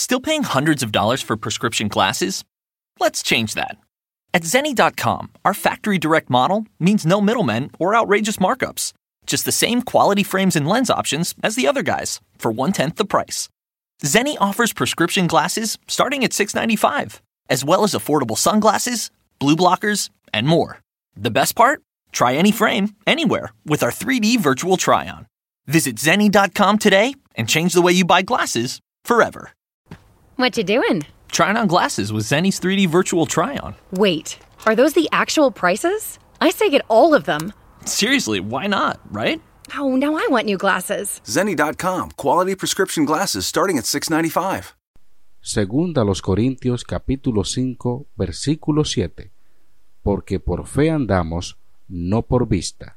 Still paying hundreds of dollars for prescription glasses? Let's change that. At Zenni.com, our factory direct model means no middlemen or outrageous markups. Just the same quality frames and lens options as the other guys for one tenth the price. Zenni offers prescription glasses starting at $6.95, as well as affordable sunglasses, blue blockers, and more. The best part? Try any frame, anywhere, with our 3D virtual try on. Visit Zenni.com today and change the way you buy glasses forever. What you doing? Trying on glasses with Zenni's 3D virtual try on. Wait, are those the actual prices? I say get all of them. Seriously, why not, right? Oh, now I want new glasses. Zenni.com, quality prescription glasses starting at 695. Segunda los Corintios capítulo 5 versículo 7. Porque por fe andamos, no por vista.